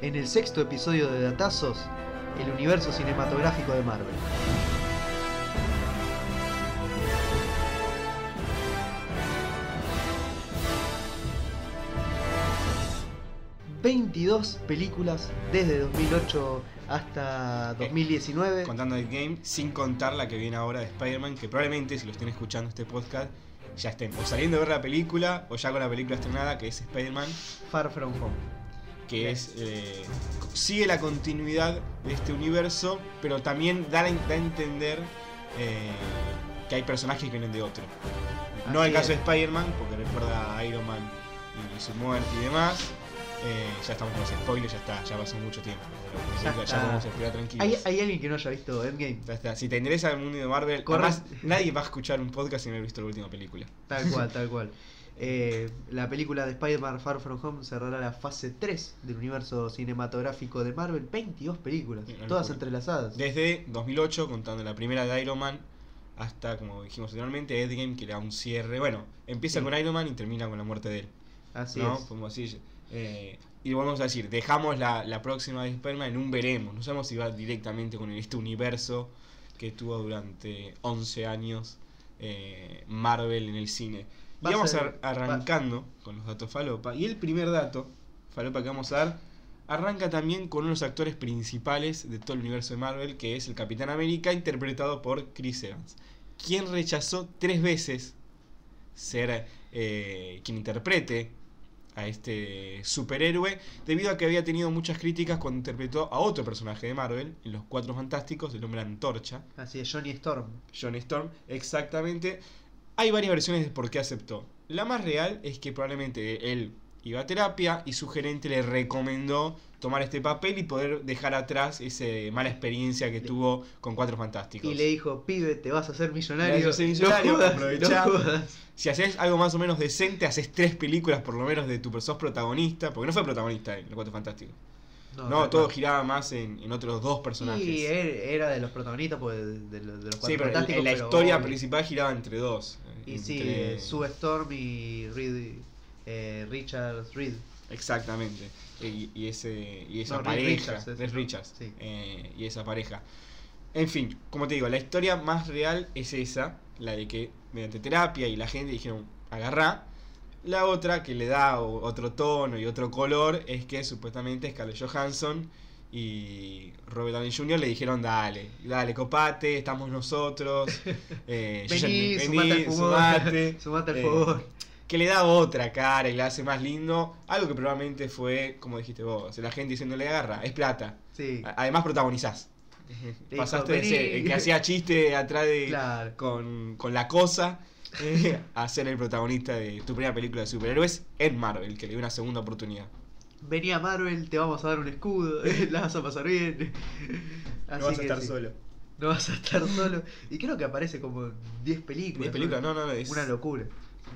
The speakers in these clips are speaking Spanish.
en el sexto episodio de Datazos, el universo cinematográfico de Marvel. ...22 películas desde 2008 hasta 2019. Contando el game, sin contar la que viene ahora de Spider-Man, que probablemente si lo estén escuchando este podcast, ya estén o saliendo de ver la película o ya con la película estrenada, que es Spider-Man, Far From Home. Que es eh, sigue la continuidad de este universo, pero también da, a- da a entender eh, que hay personajes que vienen de otro. No el caso es. de Spider-Man, porque recuerda a Iron Man y su muerte y demás. Eh, ya estamos con los spoilers, ya está, ya pasó mucho tiempo. Ya Ya, podemos esperar tranquilos. ¿Hay, hay alguien que no haya visto Endgame? Ya está. Si te interesa el mundo de Marvel, además nadie va a escuchar un podcast sin haber visto la última película. Tal cual, tal cual. Eh, la película de Spider-Man Far From Home cerrará la fase 3 del universo cinematográfico de Marvel. 22 películas, todas locura. entrelazadas. Desde 2008, contando la primera de Iron Man, hasta, como dijimos anteriormente, Endgame, que era un cierre. Bueno, empieza Sí. con Iron Man y termina con la muerte de él. Así ¿no? es. Podemos decir. Eh, y volvemos a decir, dejamos la, la próxima de Spider-Man en un veremos. No sabemos si va directamente con este universo que tuvo durante 11 años eh, Marvel en el cine. Y a vamos ser- a- arrancando con los datos falopa. Y el primer dato falopa que vamos a dar arranca también con uno de los actores principales de todo el universo de Marvel, que es el Capitán América, interpretado por Chris Evans, quien rechazó tres veces ser eh, quien interprete a este superhéroe, debido a que había tenido muchas críticas cuando interpretó a otro personaje de Marvel, en Los Cuatro Fantásticos, el hombre antorcha, Así es, Johnny Storm. John Storm, exactamente. Hay varias versiones de por qué aceptó. La más real es que probablemente él iba a terapia y su gerente le recomendó tomar este papel y poder dejar atrás esa mala experiencia que tuvo con Cuatro Fantásticos. Y le dijo, pibe, te vas a hacer millonario. Te vas a hacer millonario, no no. Si haces algo más o menos decente, haces tres películas por lo menos de tu sos protagonista, porque no fue protagonista en Los Cuatro Fantásticos. No, todo giraba más en, en otros dos personajes. Y él era de los protagonistas, pues, de, de los, los Sí, Cuatro pero en, la pero historia obvio. principal giraba entre dos. Y entre- sí, eh, Sue Storm y Reed, eh, Richard Reed. Exactamente. Y, y ese, y esa No, pareja. Richards es. Richards. Sí. eh, y esa pareja. En fin, como te digo, la historia más real es esa, la de que mediante terapia y la gente dijeron, agarrá. La otra que le da otro tono y otro color es que supuestamente Scarlett Johansson y Robert Downey Jr. le dijeron, dale, dale, copate, estamos nosotros. eh, Vení, vení, sumate al fútbol. sumate". Sumate al Eh, que le da otra cara y le hace más lindo. Algo que probablemente fue, como dijiste vos, la gente diciéndole agarra, es plata. Sí. Además protagonizás. Pasaste de "Vení". ser el que hacía chiste atrás de Claro. con, con la cosa eh, a ser el protagonista de tu primera película de superhéroes en Marvel, que le dio una segunda oportunidad. Vení a Marvel, te vamos a dar un escudo, la vas a pasar bien. no Así vas a que estar sí, solo. No vas a estar solo. Y creo que aparece como en 10 películas. 10 películas, no, no, no, es Una locura.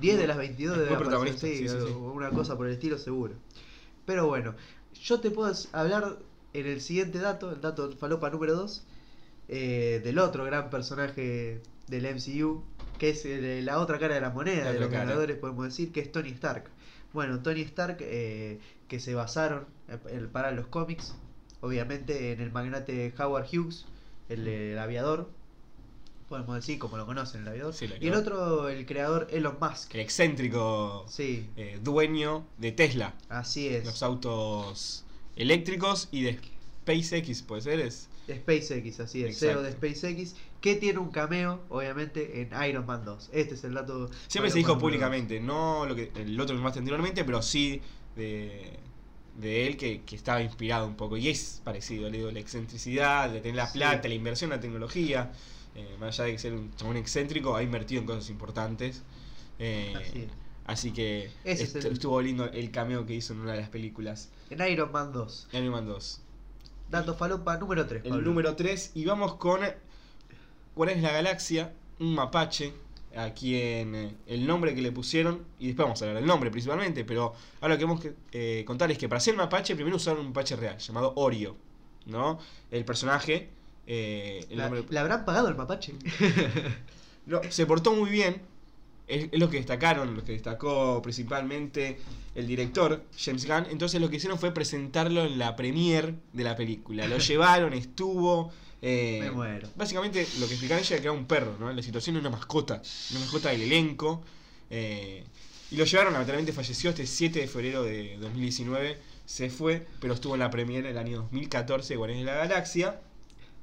10 de las 22 Fue de protagonista, sí, sí, sí. una cosa por el estilo seguro. Pero bueno, yo te puedo hablar en el siguiente dato, el dato falopa número 2, del otro gran personaje del MCU, que es el- la otra cara de la moneda La de los cara. Vengadores, podemos decir, que es Tony Stark. Bueno, Tony Stark, eh, que se basaron eh, para los cómics, obviamente en el magnate Howard Hughes, el, el aviador, podemos decir, como lo conocen, el aviador. Sí, y el otro, el creador Elon Musk. El excéntrico Sí, eh, dueño de Tesla, así es. los autos eléctricos y de SpaceX, puede ser, es SpaceX, así es, Exacto. CEO de SpaceX, que tiene un cameo, obviamente, en Iron Man 2. Este es el dato. Siempre se dijo públicamente, no lo que el otro que más anteriormente, pero sí de, de él que, que estaba inspirado un poco. Y es parecido, le digo, la excentricidad, de tener la Sí. plata, la inversión en la tecnología. eh, más allá de que ser un chabón excéntrico, ha invertido en cosas importantes. eh, Así que es el- estuvo lindo el cameo que hizo en una de las películas. En Iron Man 2. Iron Man 2. Dato falopa número 3. El número 3. Y vamos con Guardianes de la Galaxia, un mapache. A quien eh, el nombre que le pusieron, y después vamos a hablar del nombre principalmente, pero ahora lo que queremos que, eh, contar es que para ser mapache, primero usaron un mapache real, llamado Orio. ¿No? El personaje. eh, el ¿La, nombre- ¿Le habrán pagado el mapache? No, se portó muy bien. Es, lo que destacaron, lo que destacó principalmente el director, James Gunn. Entonces lo que hicieron fue presentarlo en la premiere de la película. Lo llevaron, estuvo. eh, Me muero. Básicamente lo que explicaron ella era que era un perro, ¿no? La situación era una mascota, una mascota del elenco. eh, y lo llevaron, lamentablemente falleció este 7 de febrero de 2019. Se fue, pero estuvo en la premiere el año 2014 de Guardianes de la Galaxia.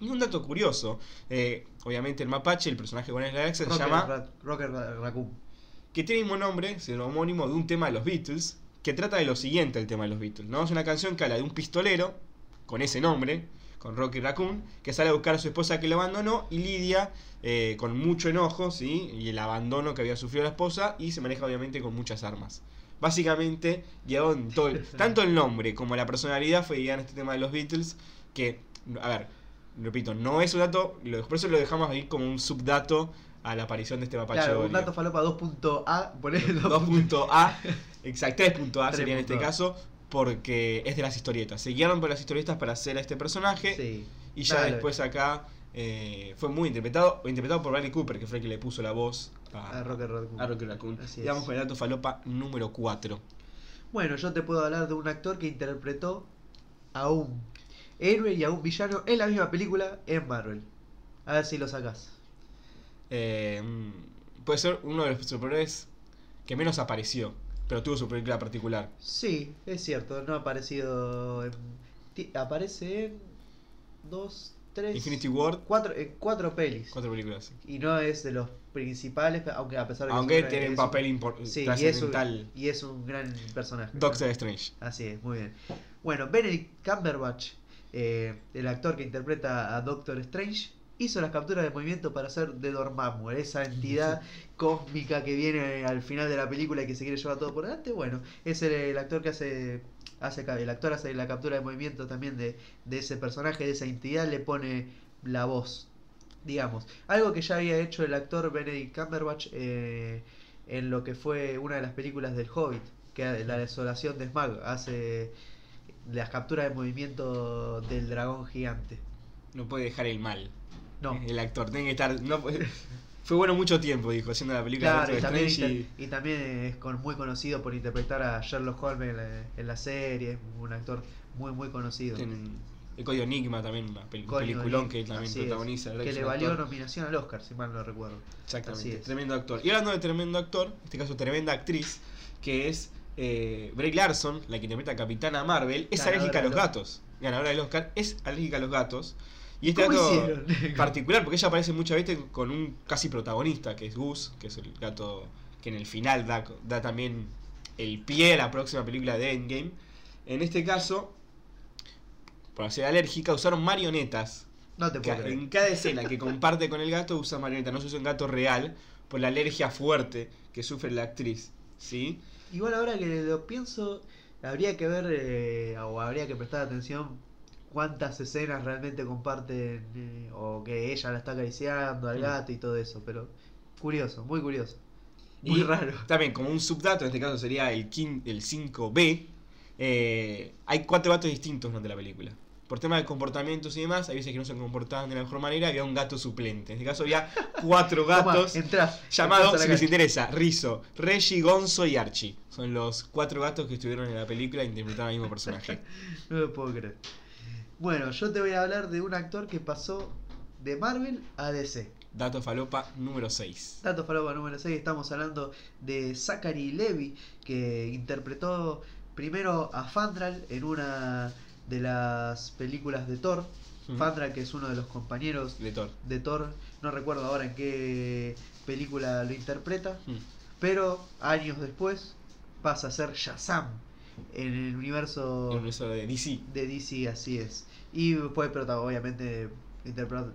Y un dato curioso, eh, obviamente el mapache, el personaje de la Galaxia, se llama Ra- Ra- Raccoon. que tiene el mismo nombre, es el homónimo de un tema de los Beatles, que trata de lo siguiente el tema de los Beatles, ¿no? Es una canción que habla de un pistolero, con ese nombre, con Rocky Raccoon, que sale a buscar a su esposa que lo abandonó y lidia eh, con mucho enojo, ¿sí? Y el abandono que había sufrido la esposa y se maneja obviamente con muchas armas. Básicamente, guiado en todo el- tanto el nombre como la personalidad fue guiada en este tema de los Beatles, que, a ver, repito, no es un dato, lo- por eso lo dejamos ahí como un subdato a la aparición de este mapache Claro, un dato falopa 2.A, poner 2.A, exacto, 3.A sería en este 3.A. caso, porque es de las historietas. Se guiaron por las historietas para hacer a este personaje Sí. y ya Dale. después acá eh, fue muy interpretado, interpretado por Bradley Cooper, que fue el que le puso la voz a, A Raccoon. a Rocky Raccoon. Así Y vamos es. con el dato falopa número 4. Bueno, yo te puedo hablar de un actor que interpretó a un héroe y a un villano en la misma película en Marvel. A ver si lo sacas. Eh, mm, puede ser uno de los superhéroes que menos apareció, pero tuvo su película particular. Sí, es cierto, no ha aparecido en... Aparece en dos, tres... Infinity War, Cuatro, en cuatro pelis. cuatro películas. Y no es de los principales, aunque a pesar de que Aunque tiene un papel impor- Sí, y es, un, y es un gran personaje. Doctor Strange. Así es, muy bien. Bueno, Benedict Cumberbatch, eh, el actor que interpreta a Doctor Strange, hizo las capturas de movimiento para hacer de Dormammu, esa entidad cósmica que viene al final de la película y que se quiere llevar todo por delante. Bueno, es el, el actor que hace, hace el actor hace la captura de movimiento también de, de ese personaje, de esa entidad, le pone la voz, digamos. Algo que ya había hecho el actor Benedict Cumberbatch eh, en lo que fue una de las películas del Hobbit, que la desolación de Smag, hace las capturas de movimiento del dragón gigante. No puede dejar el mal. No. El actor tiene que estar. No, fue bueno mucho tiempo, dijo, haciendo la película Claro, de y también, y también es con, muy conocido por interpretar a Sherlock Holmes en la, en la serie, es un actor muy muy conocido. en el código Enigma también, una pel- Código peliculón Enigma, que también protagoniza. que le valió actor- nominación al Oscar, si mal no recuerdo. Exactamente, tremendo actor. Y hablando de tremendo actor, en este caso tremenda actriz, que es eh, Brie Larson, la que interpreta a Capitana Marvel, es Ganadora alérgica a los gatos. Ganadora del Oscar, es alérgica a los gatos. Y este ¿Cómo gato hicieron? particular, porque ella aparece muchas veces con un casi protagonista, que es Gus, que es el gato que en el final da, da también el pie a la próxima película de Endgame. En este caso, por ser alérgica, usaron marionetas No te puedo creer. en cada escena que comparte con el gato usa marioneta, no se usa un gato real por la alergia fuerte que sufre la actriz, ¿sí? Igual ahora que lo pienso, habría que ver eh, o habría que prestar atención cuántas escenas realmente comparten eh, o que ella la está acariciando al Mm. gato y todo eso, pero curioso, muy curioso. Muy Y raro. También, como un subdato, en este caso sería el, quin- el 5B, eh, hay cuatro gatos distintos durante la película. Por tema de comportamientos y demás, hay veces que no se comportaban de la mejor manera, había un gato suplente. En este caso había cuatro gatos entrás, llamados, entrás si les interesa, Rizzo, Reggie, Gonzo y Archie. Son los cuatro gatos que estuvieron en la película e interpretaron al mismo personaje. No lo puedo creer. Bueno, yo te voy a hablar de un actor que pasó de Marvel a DC. Dato falopa número 6. Dato falopa número 6, estamos hablando de Zachary Levy, que interpretó primero a Fandral en una de las películas de Thor. Ujú. Fandral, que es uno de los compañeros De Thor. de Thor, no recuerdo ahora en qué película lo interpreta, pero años después pasa a ser Shazam en el universo El universo de DC. de DC, así es. Y fue obviamente interpretado,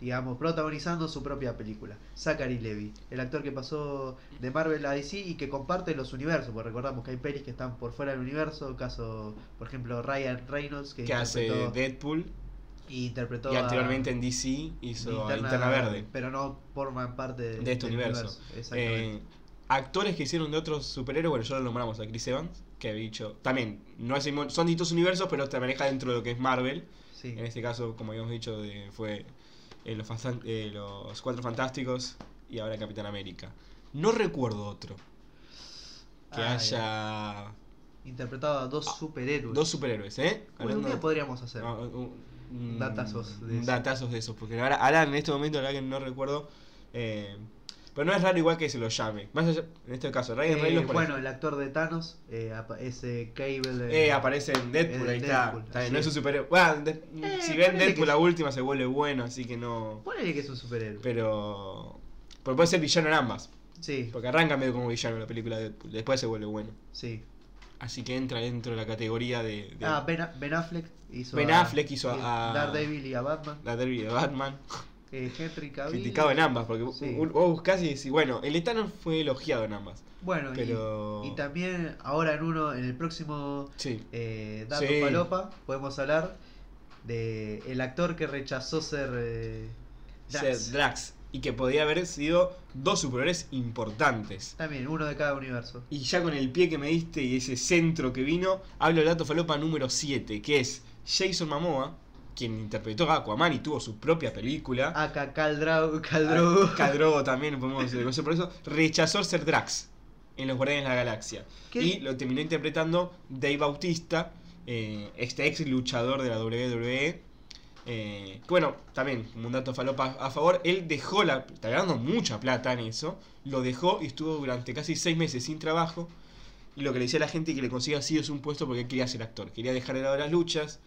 digamos, protagonizando su propia película. Zachary Levy, el actor que pasó de Marvel a DC y que comparte los universos, porque recordamos que hay pelis que están por fuera del universo, caso, por ejemplo, Ryan Reynolds, que, Que hace Deadpool. y interpretó Y a- anteriormente en DC hizo a Linterna Verde. pero no forman parte de, De este del universo. Exactamente. Eh, actores que hicieron de otros superhéroes, bueno, ya lo nombramos a Chris Evans, que había dicho, también, no es, son distintos universos, pero se maneja dentro de lo que es Marvel. sí. En este caso, como habíamos dicho, de- fue eh, los, eh, los Cuatro Fantásticos y ahora Capitán América. No recuerdo otro que Ah, haya Interpretado a dos Ah, superhéroes. dos superhéroes, ¿eh? Un día podríamos hacer. Ah, un- un- Datazos de un eso. datazos de esos, porque ahora, ahora en este momento la que no recuerdo. eh, pero no es raro igual que se lo llame. Más allá- en este caso, Ryan Eh, Reynolds bueno, el actor de Thanos, eh, ese Cable. Eh, aparece en Deadpool, en ahí está. Deadpool, Está bien, así no es un es. superhéroe. Bueno, de- Eh, si ven Deadpool la última se vuelve bueno, así que no. Ponele que es un superhéroe. Pero. Pero puede ser villano en ambas. Sí, Porque arranca medio como villano la película de Deadpool. Después se vuelve bueno. sí. Así que entra dentro de la categoría de. de Ah, ben, Ben Affleck hizo Ben a- Affleck hizo a- Daredevil y a Batman. la derby de Batman. Eh, Henry Cavill. Criticado en ambas. Porque Sí. vos buscás y decís, bueno, el Etano fue elogiado en ambas. Bueno, y- Pero. y, también ahora en uno, en el próximo Sí. eh, Dato Sí. Falopa, podemos hablar de el actor que rechazó ser eh, Drax. Ser Drax. Y que podía haber sido dos superhéroes importantes. También, uno de cada universo. Y ya con el pie que me diste y ese centro que vino, hablo del dato falopa número 7, que es Jason Momoa, quien interpretó a Aquaman y tuvo su propia película. Acá Caldrogo. Caldrogo. También, podemos reconocer por eso. Rechazó ser Drax en Los Guardianes de la Galaxia. ¿Qué? Y lo terminó interpretando Dave Bautista, eh, este ex luchador de la WWE. Eh, bueno, también, como un dato falopa a favor, él dejó la. Está ganando mucha plata en eso. Lo dejó y estuvo durante casi seis meses sin trabajo. Y lo que le decía a la gente que le consiga así es un puesto porque él quería ser actor. Quería dejar de lado las luchas.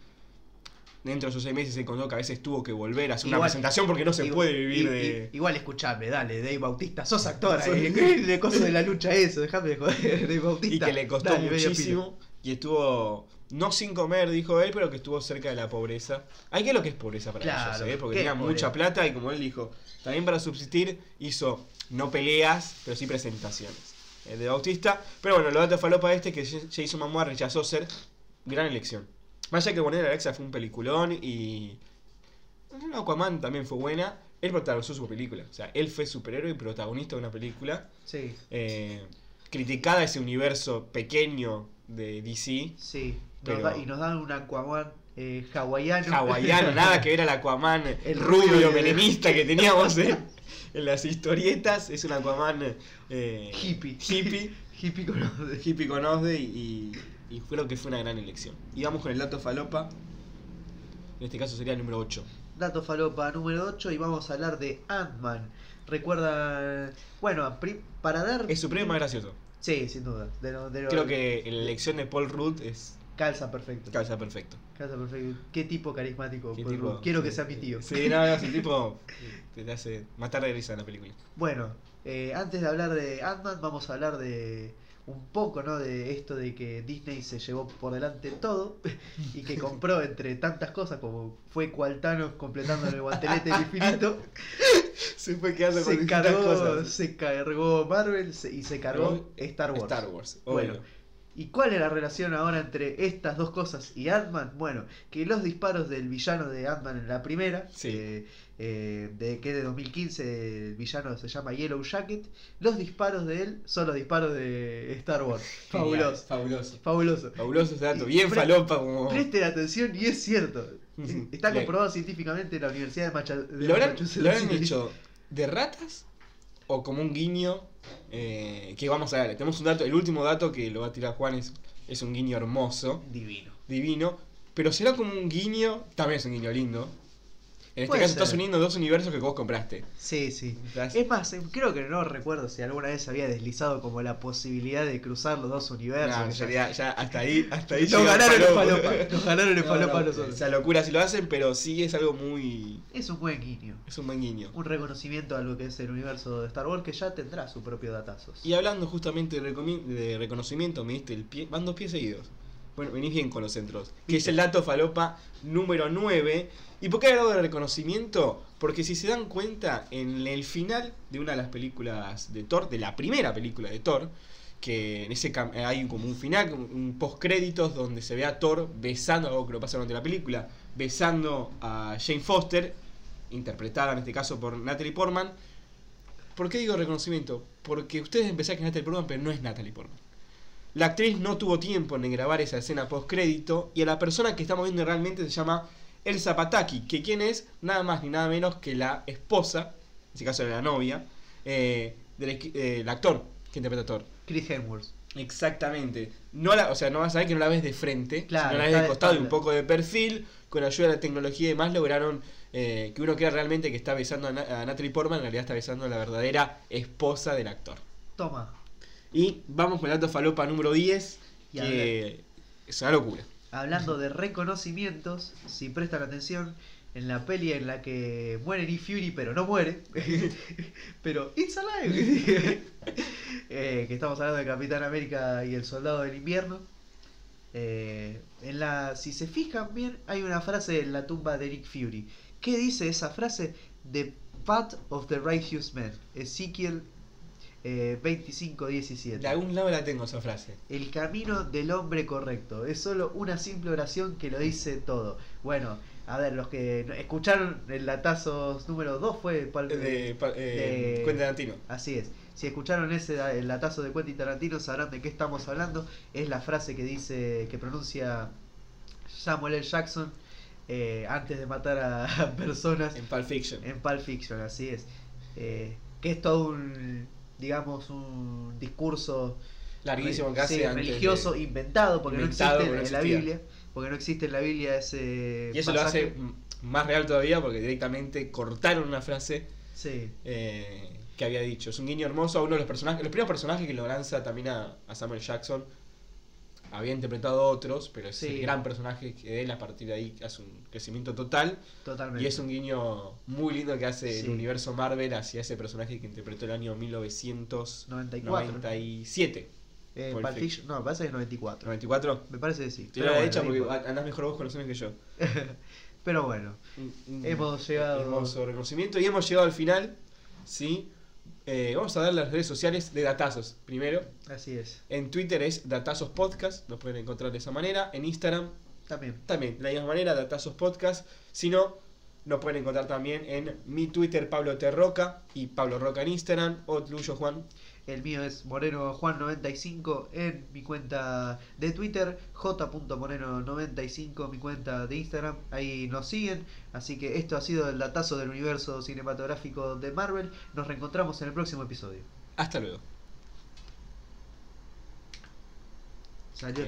Dentro de esos seis meses se encontró que a veces tuvo que volver a hacer una presentación porque no se Igual- puede vivir de. igual escuchame, dale, Dave Bautista, sos actor. Ahí, de cosa de la lucha eso, déjame de joder, Dave Bautista. y que le costó Dale, muchísimo y estuvo no sin comer dijo él pero que estuvo cerca de la pobreza hay que lo que es pobreza para Claro, ellos ¿eh? porque ¿qué tenía mucha plata y como él dijo también para subsistir hizo no peleas pero sí presentaciones el de Bautista pero bueno lo datos falopa este que Jason Momoa rechazó ser gran elección más allá que la Galaxia fue un peliculón y Aquaman también fue buena él protagonizó su película o sea él fue superhéroe y protagonista de una película Sí, eh, criticada ese universo pequeño de DC, sí. Pero- Nos da- y nos dan un Aquaman eh, hawaiano. hawaiano, nada que ver al Aquaman El rubio de- menemista que teníamos en, en las historietas, es un Aquaman eh, Hippie. hippie, Hippie con los de- hippie con Osde y, y creo que fue una gran elección. Y vamos con el dato falopa, en este caso sería el número 8. Dato falopa número 8 y vamos a hablar de Ant-Man. Recuerda, bueno, para dar... Es su premio más gracioso. Sí, sin duda. De lo- de lo- Creo que la elección de Paul Rudd es Calza perfecto. calza perfecto. Calza perfecto. Qué tipo carismático. Qué Paul tipo-. Quiero que sea mi tío. Sí, no, no, un tipo te hace matar de risa en la película. Bueno, eh, antes de hablar de Ant-Man, vamos a hablar de un poco, ¿no? De esto de que Disney se llevó por delante todo y que compró entre tantas cosas como fue Cualtano completando el guantelete infinito, Se fue quedando con se distintas cargó, cosas. se cargó Marvel y se cargó Cargó Star Wars. Star Wars. Bueno, obvio. ¿Y cuál es la relación ahora entre estas dos cosas y Ant-Man? Bueno, que los disparos del villano de Ant-Man en la primera, Sí. eh, eh, de, que es de 2015, el villano se llama Yellow Jacket, los disparos de él son los disparos de Star Wars. Genial, Fabuloso. Fabuloso. Fabuloso. Fabuloso ese dato. Bien falopa como. Presten atención y es cierto. Está comprobado científicamente en la Universidad de, Macha- de ¿Lo habrán, Massachusetts. lo habrán hecho de ratas o como un guiño? eh, que vamos a ver. Tenemos un dato. El último dato que lo va a tirar Juan es, es un guiño hermoso, Divino. divino. Pero será como un guiño. También es un guiño lindo. En este Puede caso ser. estás uniendo dos universos que vos compraste. Sí, sí. Estás- Es más, eh, creo que no recuerdo si alguna vez había deslizado como la posibilidad de cruzar los dos universos. No, que ya- sería- ya hasta ahí, hasta ahí Nos ganaron el falopa. Nos ganaron el No, falopa no, a nosotros. Esa locura si lo hacen, pero sí es algo muy. Es un buen guiño. Es un buen guiño. Un reconocimiento a lo que es el universo de Star Wars que ya tendrá su propio datazos. Y hablando justamente de, recomi- de reconocimiento, me diste el pie. Van dos pies seguidos. Bueno, venís bien con los centros. Que es el dato falopa número 9. ¿Y por qué he hablado de reconocimiento? Porque si se dan cuenta, en el final de una de las películas de Thor, de la primera película de Thor, que en ese cam- hay como un final, un post créditos donde se ve a Thor besando, algo que lo pasa durante la película, besando a Jane Foster, interpretada en este caso por Natalie Portman. ¿Por qué digo reconocimiento? Porque ustedes empezaron que es Natalie Portman, pero no es Natalie Portman. La actriz no tuvo tiempo en grabar esa escena post crédito y a la persona que estamos viendo realmente se llama Elsa Pataki, que quien es nada más ni nada menos que la esposa, en este caso era la novia, eh, del eh, el actor que interpreta a Thor. Chris Hemsworth. Exactamente. No la, o sea, no vas a ver que no la ves de frente, Claro, sino la ves de costado y un poco de perfil. Con ayuda de la tecnología y demás lograron eh, que uno crea realmente que está besando a, Na- a Natalie Portman, en realidad está besando a la verdadera esposa del actor. Toma. Y vamos con el dato falopa número 10, Y que es una locura. Hablando de reconocimientos, si prestan atención, en la peli en la que muere Nick Fury, pero no muere, pero it's alive, eh, que estamos hablando de Capitán América y el Soldado del Invierno. eh, en la, si se fijan bien, hay una frase en la tumba de Nick Fury. ¿Qué dice esa frase? The path of the righteous man. Ezequiel eh, 25-17. De algún lado la tengo esa frase. El camino del hombre correcto. Es solo una simple oración que lo dice todo. Bueno, a ver, los que escucharon el Latazos número 2 fue Pal- De, eh, de- Quentin Tarantino. Así es. Si escucharon ese el latazo de Quentin Tarantino sabrán de qué estamos hablando. Es la frase que dice, que pronuncia Samuel L. Jackson eh, antes de matar a personas En Pulp Fiction. en Pulp Fiction, así es. Eh, que es todo un, digamos, un discurso Larguísimo casi sí, religioso de- inventado porque Inventado, no existe porque no en la. Biblia porque no existe en la Biblia ese Y eso lo hace más real todavía porque directamente cortaron una frase sí eh, que había dicho. Es un guiño hermoso a uno de los personajes, los primeros personajes que lo lanza también a, a Samuel Jackson. Había interpretado otros, pero es Sí. el gran personaje que él a partir de ahí hace un crecimiento total. totalmente Y es un guiño muy lindo que hace el universo Marvel hacia ese personaje que interpretó el año 94 1997. eh, Fiction no me parece que es 94 ¿94? me parece que sí Te lo he hecho porque andás mejor vos con los años que yo. pero bueno Hemos llegado- Hermoso reconocimiento y hemos llegado al final. ¿sí? Eh, vamos a dar las redes sociales de Datazos. Primero, así es en Twitter es Datazos Podcast, nos pueden encontrar de esa manera. En Instagram también también, de la misma manera, Datazos Podcast. Si no, nos pueden encontrar también en mi Twitter, Pablo Terroca y Pablo Roca en Instagram. O tuyo, Juan. El mío es Moreno Juan 95 en mi cuenta de Twitter, j.moreno95 mi cuenta de Instagram, ahí nos siguen, así que esto ha sido el datazo del universo cinematográfico de Marvel, nos reencontramos en el próximo episodio. Hasta luego. Salió